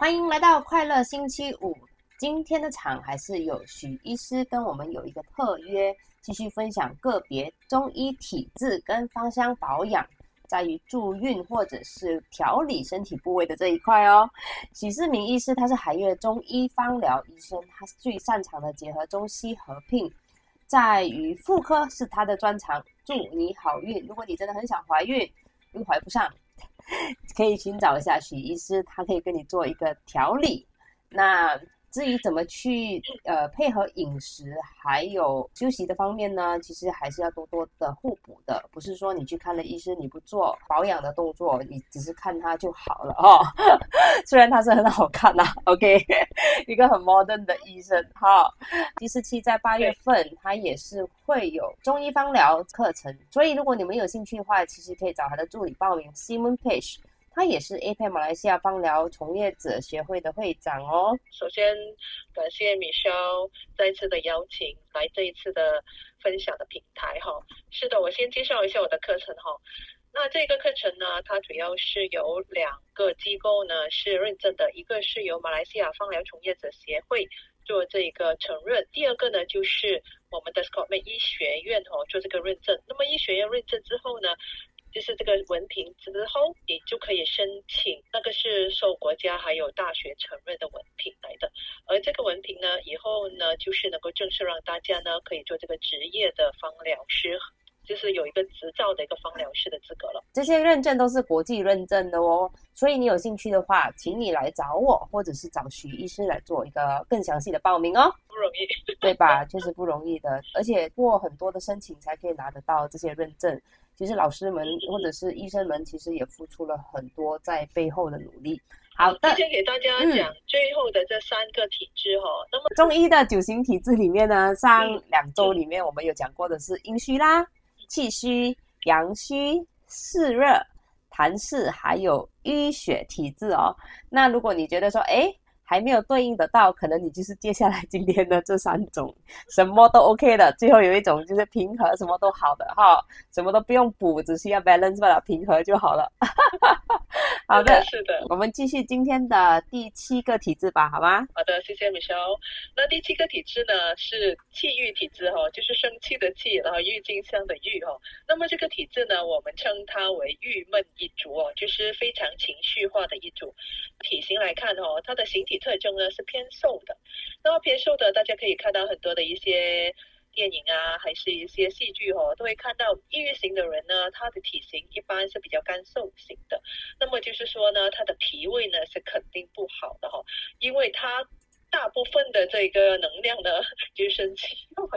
欢迎来到快乐星期五。今天的场还是有许医师跟我们有一个特约，继续分享个别中医体质跟芳香保养，在于助孕或者是调理身体部位的这一块哦。许世明医师他是海悦中医芳疗医生，他最擅长的结合中西合并，在于妇科是他的专长。祝你好运！如果你真的很想怀孕又怀不上，可以寻找一下许医师，他可以跟你做一个调理。那。至于怎么去呃配合饮食还有休息的方面呢？其实还是要多多的互补的，不是说你去看了医生，你不做保养的动作，你只是看他就好了哦。虽然他是很好看呐，OK，一个很 modern 的医生。好，第四期在八月份，他也是会有中医方疗课程，所以如果你们有兴趣的话，其实可以找他的助理报名，Simon Page。他也是 APEC 马来西亚芳疗从业者协会的会长哦。首先，感谢 Michelle 再次的邀请来这一次的分享的平台哈。是的，我先介绍一下我的课程哈。那这个课程呢，它主要是有两个机构呢是认证的，一个是由马来西亚芳疗从业者协会做这个承认，第二个呢就是我们的 Scottman 医学院哦做这个认证。那么医学院认证之后呢？就是这个文凭之后，你就可以申请，那个是受国家还有大学承认的文凭来的。而这个文凭呢，以后呢，就是能够正式让大家呢可以做这个职业的芳疗师，就是有一个执照的一个芳疗师的资格了。这些认证都是国际认证的哦，所以你有兴趣的话，请你来找我，或者是找徐医师来做一个更详细的报名哦。不容易，对吧？确实不容易的，而且过很多的申请才可以拿得到这些认证。其实老师们或者是医生们，其实也付出了很多在背后的努力。好的，今天给大家讲最后的这三个体质哈。那么中医的九型体质里面呢，上两周里面我们有讲过的是阴虚啦、气虚、阳虚、湿热、痰湿，还有淤血体质哦。那如果你觉得说，哎。还没有对应得到，可能你就是接下来今天的这三种，什么都 OK 的。最后有一种就是平和，什么都好的哈，什么都不用补，只需要 balance 把它平和就好了。好的，是的，我们继续今天的第七个体质吧，好吗？好的，谢谢 Michelle。那第七个体质呢是气郁体质哈，就是生气的气，然后郁金香的郁哈。那么这个体质呢，我们称它为郁闷一族哦，就是非常情绪化的一组。体型来看哦，它的形体。特征呢是偏瘦的，那么偏瘦的，大家可以看到很多的一些电影啊，还是一些戏剧哦，都会看到抑郁型的人呢，他的体型一般是比较干瘦型的。那么就是说呢，他的脾胃呢是肯定不好的哈，因为他大部分的这个能量呢 就是生气，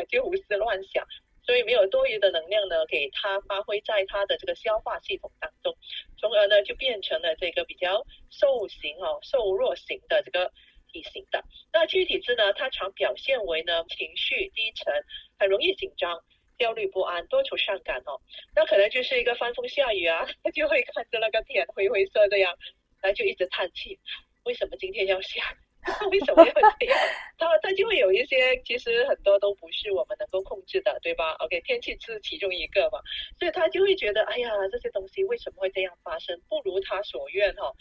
就胡思乱想，所以没有多余的能量呢给他发挥在他的这个消化系统当中，从而呢就变成了这个比较瘦型哦，瘦弱型的这个。体型的那具体质呢？它常表现为呢情绪低沉，很容易紧张、焦虑不安、多愁善感哦。那可能就是一个翻风下雨啊，他 就会看着那个天灰灰色的呀，然后就一直叹气。为什么今天要下？为什么要这样？他他就会有一些，其实很多都不是我们能够控制的，对吧？OK，天气是其中一个嘛，所以他就会觉得，哎呀，这些东西为什么会这样发生？不如他所愿哈。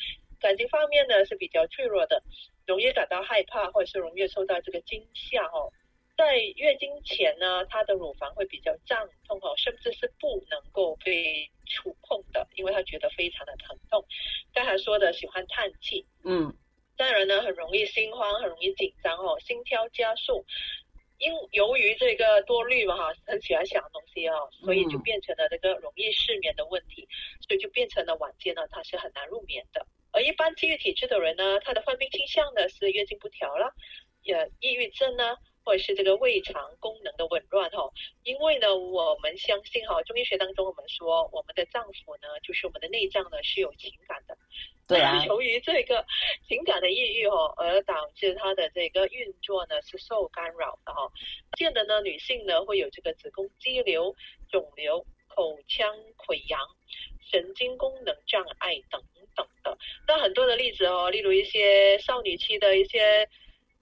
感情方面呢是比较脆弱的，容易感到害怕，或者是容易受到这个惊吓哦。在月经前呢，她的乳房会比较胀痛哦，甚至是不能够被触碰的，因为她觉得非常的疼痛。刚才说的喜欢叹气，嗯，当然呢很容易心慌，很容易紧张哦，心跳加速。因由于这个多虑嘛哈，很喜欢想东西哦，所以就变成了这个容易失眠的问题，所以就变成了晚间呢，他是很难入眠的。而一般积郁体质的人呢，他的患病倾向呢是月经不调了，也抑郁症呢，或者是这个胃肠功能的紊乱哈。因为呢，我们相信哈，中医学当中我们说，我们的脏腑呢，就是我们的内脏呢是有情感的。对啊。由于这个情感的抑郁哈，而导致它的这个运作呢是受干扰的哈。见的呢，女性呢会有这个子宫肌瘤、肿瘤、口腔溃疡、神经功能障碍等。的例子哦，例如一些少女期的一些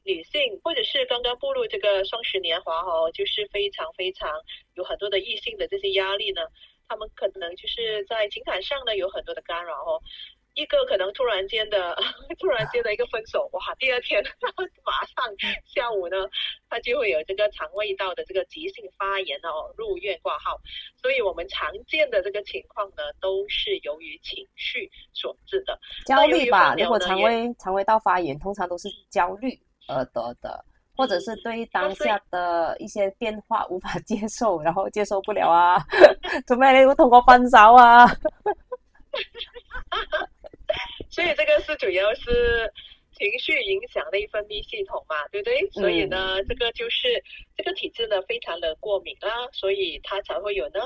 女性，或者是刚刚步入这个双十年华哦，就是非常非常有很多的异性的这些压力呢，他们可能就是在情感上呢有很多的干扰哦。一个可能突然间的 突然间的一个分手，哇，第二天马上下午呢，他就会有这个肠胃道的这个急性发炎哦，入院挂号。所以我们常见的这个情况呢，都是由于情绪所致的焦虑吧。如果肠胃肠胃道发炎，通常都是焦虑而得的。或者是对当下的一些变化无法接受，然后接受不了啊，做咩你会同我分手啊？所以这个是主要是情绪影响内分泌系统嘛，对不对？所以呢，这个就是这个体质呢非常的过敏啦，所以它才会有那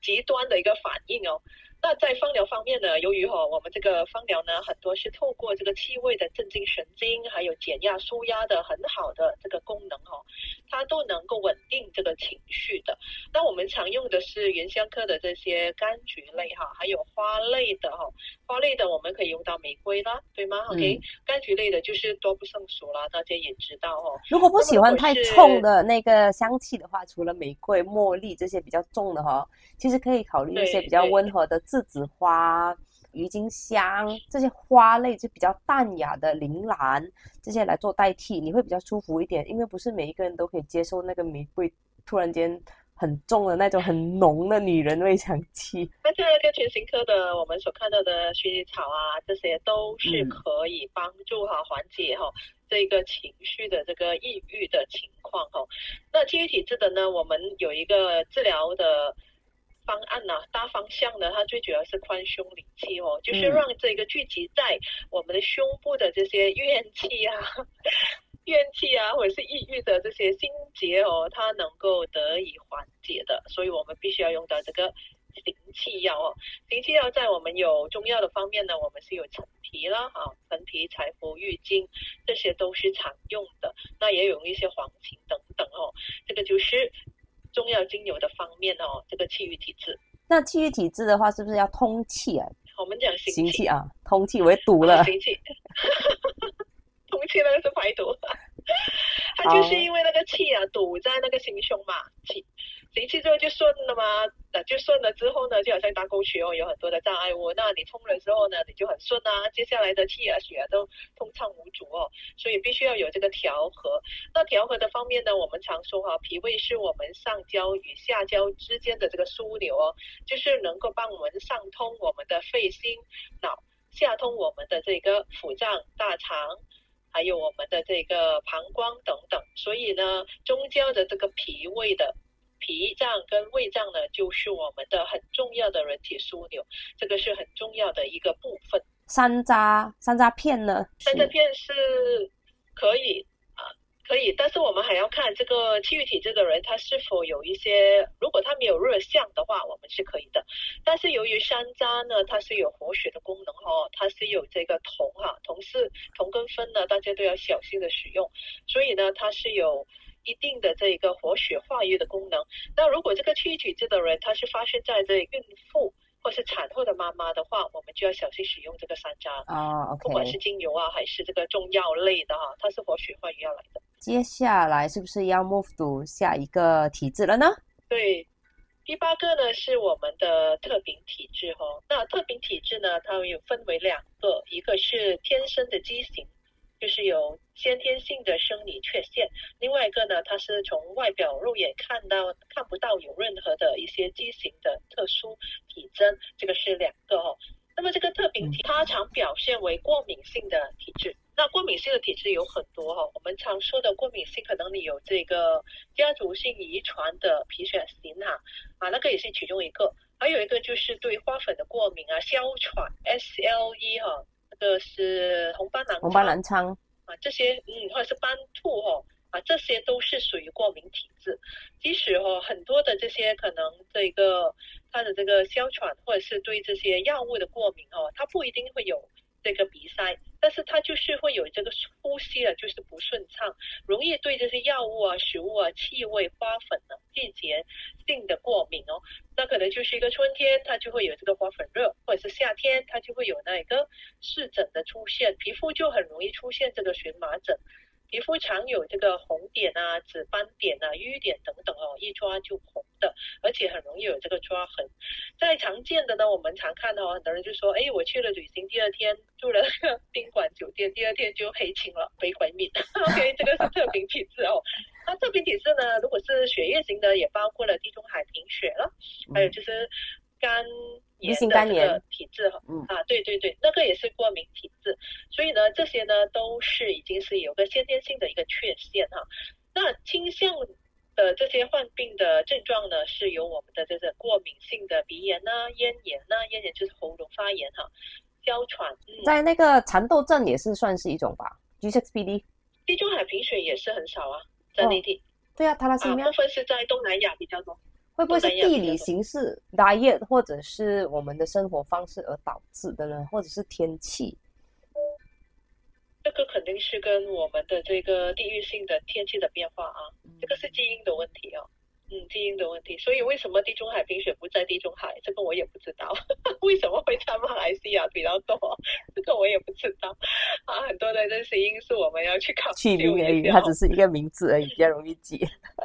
极端的一个反应哦。那在芳疗方面呢，由于哈我们这个芳疗呢，很多是透过这个气味的镇静神经，还有减压舒压的很好的这个功能哦，它都能够稳定这个情绪的。那我们常用的是原香科的这些柑橘类哈，还有花类的哈，花类的我们可以用到玫瑰啦，对吗？OK，柑橘类的就是多不胜数啦，大家也知道哦。如果不喜欢太冲的那个香气的话，除了玫瑰、茉莉这些比较重的哈，其实可以考虑一些比较温和的。栀子花、郁金香这些花类就比较淡雅的铃兰这些来做代替，你会比较舒服一点。因为不是每一个人都可以接受那个玫瑰突然间很重的那种很浓的女人味香气。那这个全形科的我们所看到的薰衣草啊，这些都是可以帮助哈缓解哈这个情绪的这个抑郁的情况哈。那基于体质的呢，我们有一个治疗的。方案呢，大方向呢，它最主要是宽胸理气哦，就是让这个聚集在我们的胸部的这些怨气啊、怨气啊，或者是抑郁的这些心结哦，它能够得以缓解的。所以我们必须要用到这个行气药哦。行气药在我们有中药的方面呢，我们是有陈皮啦，啊，陈皮、柴胡、郁金，这些都是常用的。那也有一些黄芩等等哦，这个就是。中药精油的方面哦，这个气郁体质。那气郁体质的话，是不是要通气啊？我们讲行气啊，通气为堵了。行气，通气那个是排毒，它就是因为那个气啊堵在那个心胸嘛，气。行气之后就顺了吗？那就顺了之后呢，就好像大沟渠哦，有很多的障碍物。那你通了之后呢，你就很顺啊。接下来的气啊、血啊都通畅无阻哦。所以必须要有这个调和。那调和的方面呢，我们常说哈，脾胃是我们上焦与下焦之间的这个枢纽哦，就是能够帮我们上通我们的肺、心、脑，下通我们的这个腑脏、大肠，还有我们的这个膀胱等等。所以呢，中焦的这个脾胃的。脾脏跟胃脏呢，就是我们的很重要的人体枢纽，这个是很重要的一个部分。山楂，山楂片呢？山楂片是可以啊，可以，但是我们还要看这个气郁体质的人，他是否有一些，如果他没有热象的话，我们是可以的。但是由于山楂呢，它是有活血的功能哦，它是有这个铜哈，铜是铜跟酚呢，大家都要小心的使用，所以呢，它是有。一定的这一个活血化瘀的功能。那如果这个气郁体质的人，他是发生在这孕妇或是产后的妈妈的话，我们就要小心使用这个山楂啊。不管是精油啊，还是这个中药类的哈，它是活血化瘀要来的。接下来是不是要 move to 下一个体质了呢？对，第八个呢是我们的特禀体质哈。那特禀体质呢，它有分为两个，一个是天生的畸形。就是有先天性的生理缺陷，另外一个呢，它是从外表肉眼看到看不到有任何的一些畸形的特殊体征，这个是两个哦。那么这个特禀体，它常表现为过敏性的体质。那过敏性的体质有很多哈，我们常说的过敏性，可能你有这个家族性遗传的皮癣型哈，啊，那个也是其中一个。还有一个就是对花粉的过敏啊，哮喘 SLE 哈。个是红斑狼红斑狼疮啊，这些嗯，或者是斑兔哦，啊，这些都是属于过敏体质。即使哦，很多的这些可能这个它的这个哮喘，或者是对这些药物的过敏哦，它不一定会有。这个鼻塞，但是它就是会有这个呼吸啊，就是不顺畅，容易对这些药物啊、食物啊、气味、花粉啊季节性的过敏哦。那可能就是一个春天，它就会有这个花粉热，或者是夏天，它就会有那一个湿疹的出现，皮肤就很容易出现这个荨麻疹。皮肤常有这个红点啊、紫斑点啊、瘀点等等哦，一抓就红的，而且很容易有这个抓痕。再常见的呢，我们常看到很多人就说，哎，我去了旅行，第二天住了宾馆 酒店，第二天就黑青了，被毁灭。OK，这个是特禀体质哦。那特禀体质呢，如果是血液型的，也包括了地中海贫血了，还有就是肝。炎的这个体质哈，啊，对对对，那个也是过敏体质，所以呢，这些呢都是已经是有个先天性的一个缺陷哈。那倾向的这些患病的症状呢，是由我们的这个过敏性的鼻炎呐、咽炎呐，咽炎就是喉咙发炎哈，哮喘。在那个蚕豆症也是算是一种吧，G6PD。地中海贫血也是很少啊，在内地。对啊，它那是部分是在东南亚比较多。会不会是地理形势、diet 或者是我们的生活方式而导致的呢？或者是天气？这个肯定是跟我们的这个地域性的天气的变化啊，这个是基因的问题哦，嗯，基因的问题。所以为什么地中海冰雪不在地中海？这个我也不知道。为什么会在马来西亚比较多？这个我也不知道啊。很多的这些因素我们要去考虑。名而已，它只是一个名字而已，比较容易记。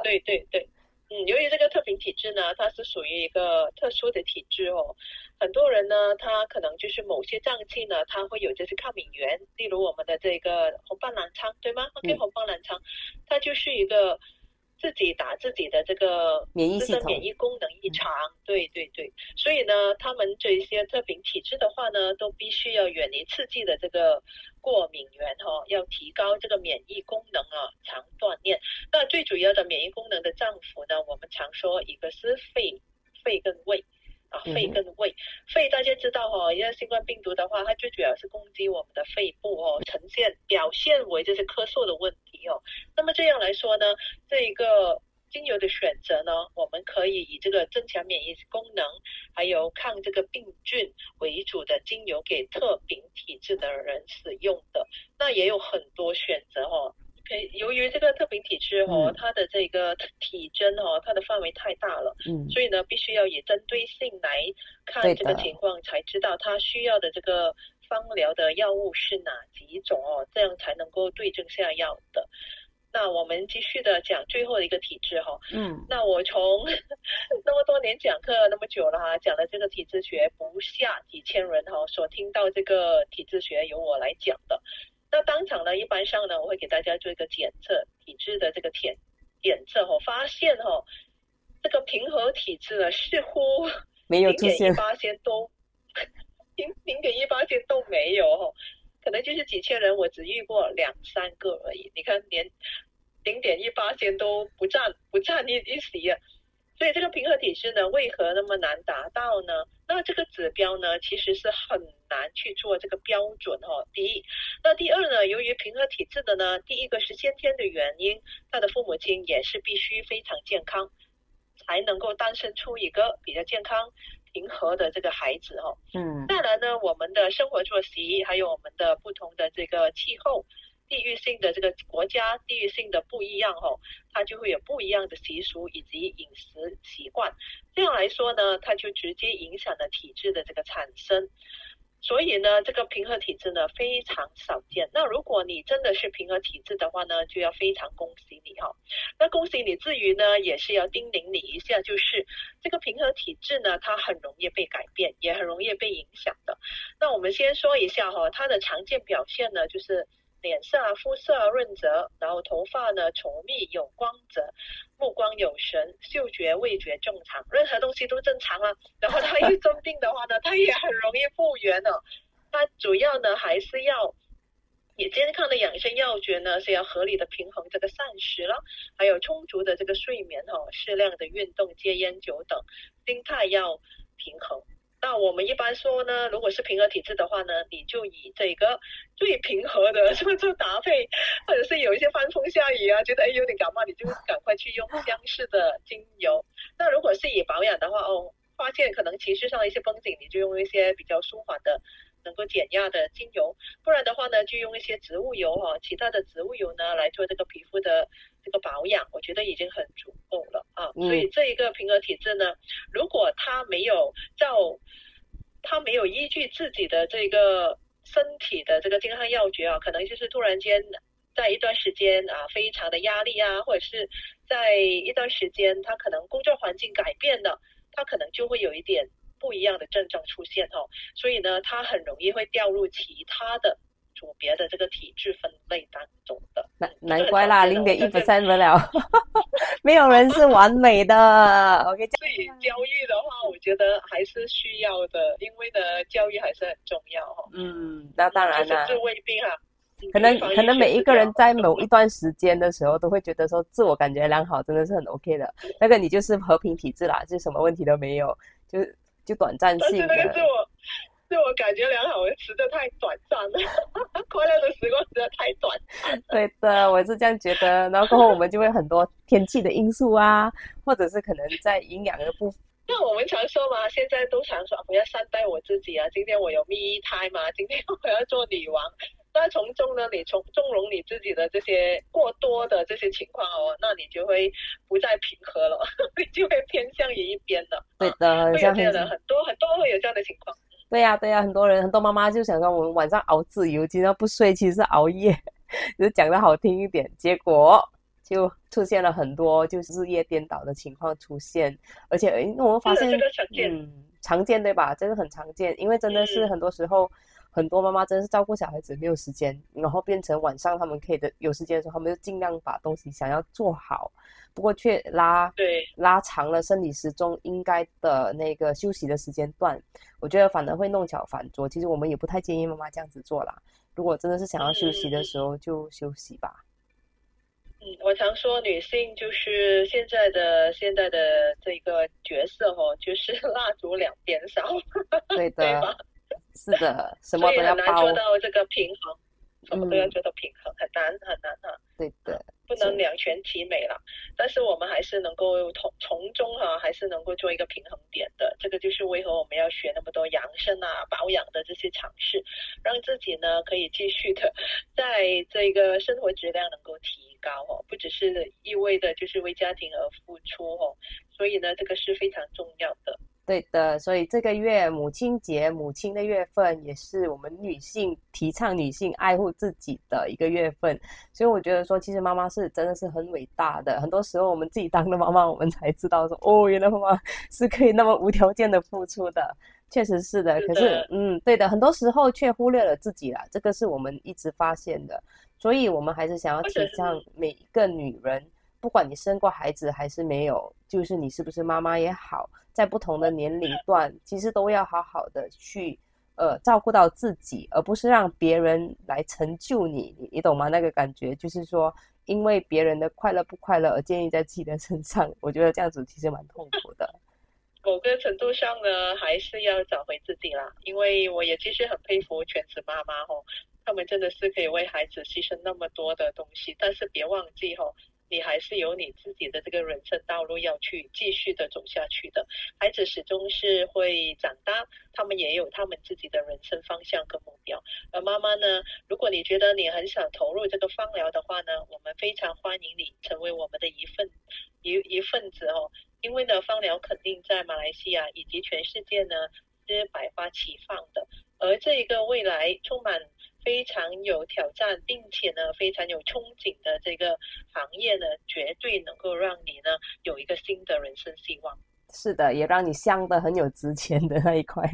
对 对对。嗯，由于这个特禀体质呢，它是属于一个特殊的体质哦。很多人呢，他可能就是某些脏器呢，他会有这些抗敏源，例如我们的这个红斑狼疮，对吗？OK，红斑狼疮，它就是一个。自己打自己的这个免疫系统，免疫功能异常，对对对，所以呢，他们这些特禀体质的话呢，都必须要远离刺激的这个过敏源哈，要提高这个免疫功能啊，常锻炼。那最主要的免疫功能的脏腑呢，我们常说一个是肺，肺跟胃。啊，肺跟胃，肺大家知道哈，因为新冠病毒的话，它最主要是攻击我们的肺部哦，呈现表现为就是咳嗽的问题哦。那么这样来说呢，这一个精油的选择呢，我们可以以这个增强免疫功能，还有抗这个病菌为主的精油给特禀体质的人使用的，那也有很多选择哈。由于这个特禀体质哦，它的这个体征哦，它的范围太大了，嗯，所以呢，必须要以针对性来看这个情况，才知道他需要的这个方疗的药物是哪几种哦，这样才能够对症下药的。那我们继续的讲最后的一个体质哈，嗯，那我从那么多年讲课那么久了哈，讲的这个体质学不下几千人哈，所听到这个体质学由我来讲的。那当场呢，一般上呢，我会给大家做一个检测体质的这个检检测哦，发现哈，这个平和体质呢，似乎 没有出现，八千都零零点一八千都没有哈，可能就是几千人，我只遇过两三个而已。你看，连零点一八千都不占不占一一席啊。所以这个平和体质呢，为何那么难达到呢？那这个指标呢，其实是很难去做这个标准哦。第一，那第二呢，由于平和体质的呢，第一个是先天的原因，他的父母亲也是必须非常健康，才能够诞生出一个比较健康、平和的这个孩子哦。嗯。再来呢，我们的生活作息，还有我们的不同的这个气候。地域性的这个国家，地域性的不一样哈，它就会有不一样的习俗以及饮食习惯。这样来说呢，它就直接影响了体质的这个产生。所以呢，这个平和体质呢非常少见。那如果你真的是平和体质的话呢，就要非常恭喜你哈。那恭喜你之余呢，也是要叮咛你一下，就是这个平和体质呢，它很容易被改变，也很容易被影响的。那我们先说一下哈，它的常见表现呢，就是。脸色，肤色润泽，然后头发呢稠密有光泽，目光有神，嗅觉味觉正常，任何东西都正常啊。然后他一生 病的话呢，他也很容易复原了。他主要呢还是要以健康的养生要诀呢，是要合理的平衡这个膳食了，还有充足的这个睡眠哈，适量的运动，戒烟酒等，心态要平衡。那我们一般说呢，如果是平和体质的话呢，你就以这个最平和的这么做搭配，或者是有一些翻风下雨啊，觉得哎有点感冒，你就赶快去用相似的精油。那如果是以保养的话，哦，发现可能情绪上的一些绷紧，你就用一些比较舒缓的、能够减压的精油。不然的话呢，就用一些植物油哈，其他的植物油呢来做这个皮肤的这个保养，我觉得已经很足啊。所以这一个平和体质呢，如果他没有照他没有依据自己的这个身体的这个健康要诀啊，可能就是突然间在一段时间啊，非常的压力啊，或者是在一段时间他可能工作环境改变了，他可能就会有一点不一样的症状出现哦。所以呢，他很容易会掉入其他的组别的这个体质分类当中的。难难怪啦，零点一 percent 不了，没有人是完美的。OK，所以教育的话，我觉得还是需要的，因为呢，教育还是很重要哈。嗯，那当然了。治未病啊。可能可能每一个人在某一段时间的时候，都会觉得说自我感觉良好，真的是很 OK 的。那个你就是和平体质啦，就什么问题都没有，就就短暂性的。但是那个自我自我感觉良好，实在太短暂了，快乐的时光实在太短。对的，我是这样觉得。然后过后我们就会很多天气的因素啊，或者是可能在营养的部分。那我们常说嘛，现在都常说我要善待我自己啊。今天我有蜜胎嘛，今天我要做女王。那从中呢，你从纵容你自己的这些过多的这些情况哦，那你就会不再平和了，你就会偏向于一边的。对的，会有这样的很多很多会有这样的情况。对呀对呀，很多人很多妈妈就想说，我们晚上熬自由，今天不睡，其实是熬夜，就讲的好听一点，结果就出现了很多就是日夜颠倒的情况出现，而且哎，我们发现嗯常见对吧？这个很常见，因为真的是很多时候。很多妈妈真的是照顾小孩子没有时间，然后变成晚上他们可以的有时间的时候，他们就尽量把东西想要做好，不过却拉对拉长了生理时钟应该的那个休息的时间段，我觉得反而会弄巧反拙。其实我们也不太建议妈妈这样子做啦。如果真的是想要休息的时候，就休息吧。嗯，我常说女性就是现在的现在的这个角色哦，就是蜡烛两边烧，对的。是的，什么都要包。很难做到这个平衡，什么都要做到平衡，很难很难哈。对的，不能两全其美了。但是我们还是能够从从中哈，还是能够做一个平衡点的。这个就是为何我们要学那么多养生啊、保养的这些尝试，让自己呢可以继续的在这个生活质量能够提高哦，不只是意味的就是为家庭而付出哦。所以呢，这个是非常重要的。对的，所以这个月母亲节，母亲的月份也是我们女性提倡女性爱护自己的一个月份。所以我觉得说，其实妈妈是真的是很伟大的。很多时候我们自己当了妈妈，我们才知道说，哦，原来妈妈 是可以那么无条件的付出的。确实是的，可是，嗯，对的，很多时候却忽略了自己啦。这个是我们一直发现的。所以我们还是想要提倡每一个女人。不管你生过孩子还是没有，就是你是不是妈妈也好，在不同的年龄段，其实都要好好的去，呃，照顾到自己，而不是让别人来成就你，你懂吗？那个感觉就是说，因为别人的快乐不快乐而建立在自己的身上，我觉得这样子其实蛮痛苦的。某个程度上呢，还是要找回自己啦。因为我也其实很佩服全职妈妈哦，他们真的是可以为孩子牺牲那么多的东西，但是别忘记哦。你还是有你自己的这个人生道路要去继续的走下去的。孩子始终是会长大，他们也有他们自己的人生方向跟目标。而妈妈呢，如果你觉得你很想投入这个芳疗的话呢，我们非常欢迎你成为我们的一份一一份子哦。因为呢，芳疗肯定在马来西亚以及全世界呢是百花齐放的，而这一个未来充满。非常有挑战，并且呢非常有憧憬的这个行业呢，绝对能够让你呢有一个新的人生希望。是的，也让你香的很有值钱的那一块，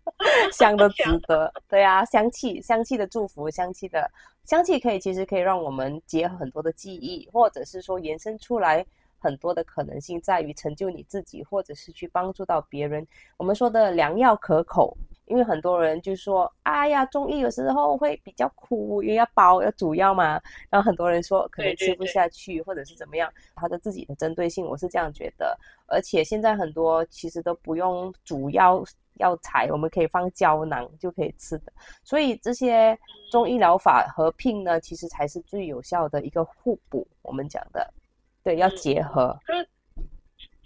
香的值得。对啊，香气，香气的祝福，香气的香气可以其实可以让我们结合很多的记忆，或者是说延伸出来很多的可能性，在于成就你自己，或者是去帮助到别人。我们说的良药可口。因为很多人就说，哎呀，中医有时候会比较苦，因为要煲要煮药嘛。然后很多人说可能吃不下去，或者是怎么样，它的自己的针对性，我是这样觉得。而且现在很多其实都不用煮药药材，我们可以放胶囊就可以吃的。所以这些中医疗法合并呢，其实才是最有效的一个互补。我们讲的，对，要结合。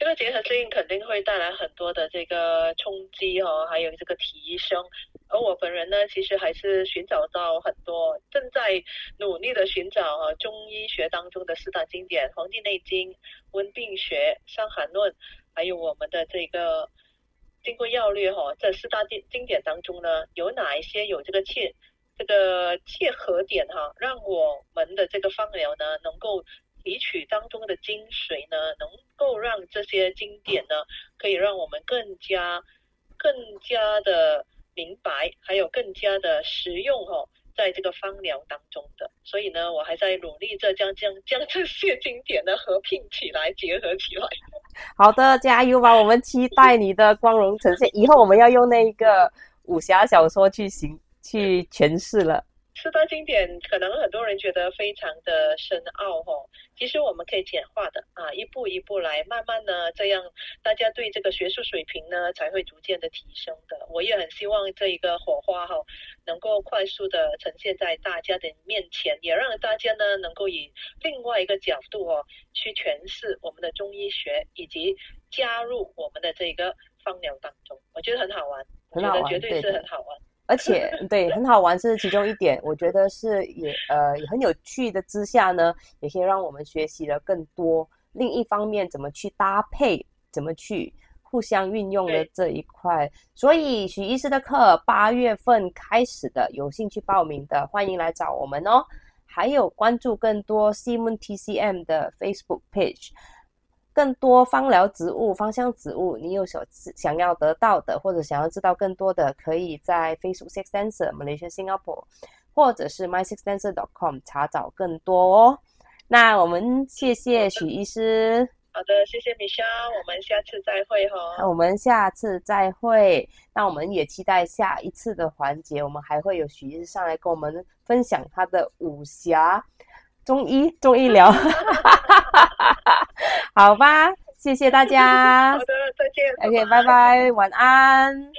这个结合性肯定会带来很多的这个冲击哦，还有这个提升。而我本人呢，其实还是寻找到很多，正在努力的寻找啊，中医学当中的四大经典《黄帝内经》《温病学》《伤寒论》，还有我们的这个《金匮要略》哈。这四大经经典当中呢，有哪一些有这个切这个切合点哈，让我们的这个方疗呢，能够提取当中的精髓呢，能够让这些经典呢，可以让我们更加、更加的明白，还有更加的实用哈，在这个芳疗当中的。所以呢，我还在努力着将将将这些经典呢合并起来，结合起来。好的，加油吧！我们期待你的光荣呈现。以后我们要用那一个武侠小说去行。去诠释了四大经典，可能很多人觉得非常的深奥哈。其实我们可以简化的啊，一步一步来，慢慢呢，这样大家对这个学术水平呢才会逐渐的提升的。我也很希望这一个火花哈，能够快速的呈现在大家的面前，也让大家呢能够以另外一个角度哦去诠释我们的中医学，以及加入我们的这个芳疗当中。我觉得很好玩，我觉得，绝对是很好玩。而且对很好玩是其中一点，我觉得是也呃也很有趣的之下呢，也可以让我们学习了更多。另一方面，怎么去搭配，怎么去互相运用的这一块。所以许医师的课八月份开始的，有兴趣报名的欢迎来找我们哦。还有关注更多 Simon TCM 的 Facebook page。更多芳疗植物、芳香植物，你有所想要得到的，或者想要知道更多的，可以在 Facebook Six Dancer Malaysia Singapore，或者是 My Six Dancer dot com 查找更多哦。那我们谢谢许医师。好的，谢谢米莎，我们下次再会哈。那我们下次再会。那我们也期待下一次的环节，我们还会有许医师上来跟我们分享他的武侠。中医，中医疗，好吧，谢谢大家。好的，再见。OK，拜拜，晚安。